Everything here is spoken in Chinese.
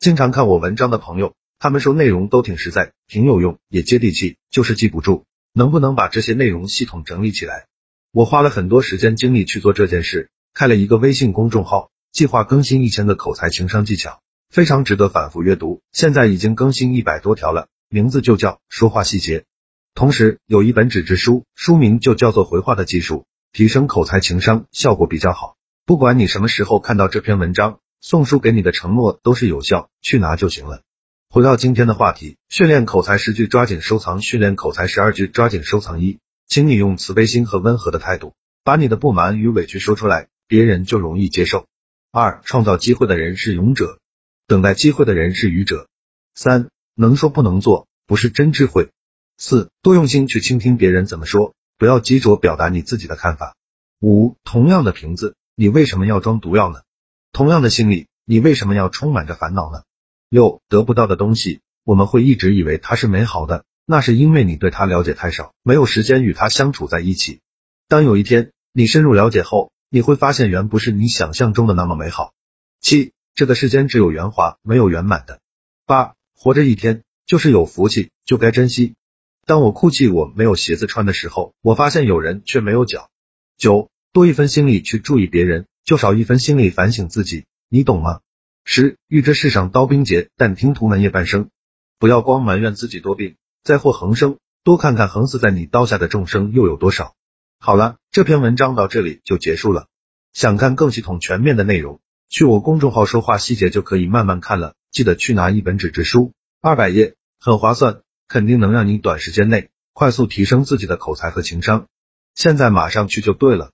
经常看我文章的朋友，他们说内容都挺实在，挺有用，也接地气，就是记不住。能不能把这些内容系统整理起来？我花了很多时间精力去做这件事，开了一个微信公众号，计划更新一千个口才情商技巧，非常值得反复阅读。现在已经更新一百多条了，名字就叫《说话细节》。同时有一本纸质书，书名就叫做《回话的技术》，提升口才情商效果比较好。不管你什么时候看到这篇文章，送书给你的承诺都是有效，去拿就行了。回到今天的话题，训练口才十句，抓紧收藏；训练口才十二句，抓紧收藏。一，请你用慈悲心和温和的态度，把你的不满与委屈说出来，别人就容易接受。二，创造机会的人是勇者，等待机会的人是愚者。三，能说不能做，不是真智慧。四，多用心去倾听别人怎么说，不要急着表达你自己的看法。五，同样的瓶子，你为什么要装毒药呢？同样的心理，你为什么要充满着烦恼呢？六得不到的东西，我们会一直以为它是美好的，那是因为你对它了解太少，没有时间与它相处在一起。当有一天你深入了解后，你会发现原不是你想象中的那么美好。七这个世间只有圆滑，没有圆满的。八活着一天就是有福气，就该珍惜。当我哭泣我没有鞋子穿的时候，我发现有人却没有脚。九多一分心力去注意别人，就少一分心理反省自己，你懂吗？十遇这世上刀兵劫，但听屠门夜半声。不要光埋怨自己多病，灾祸横生，多看看横死在你刀下的众生又有多少。好了，这篇文章到这里就结束了。想看更系统全面的内容，去我公众号说话细节就可以慢慢看了。记得去拿一本纸质书，二百页，很划算，肯定能让你短时间内快速提升自己的口才和情商。现在马上去就对了。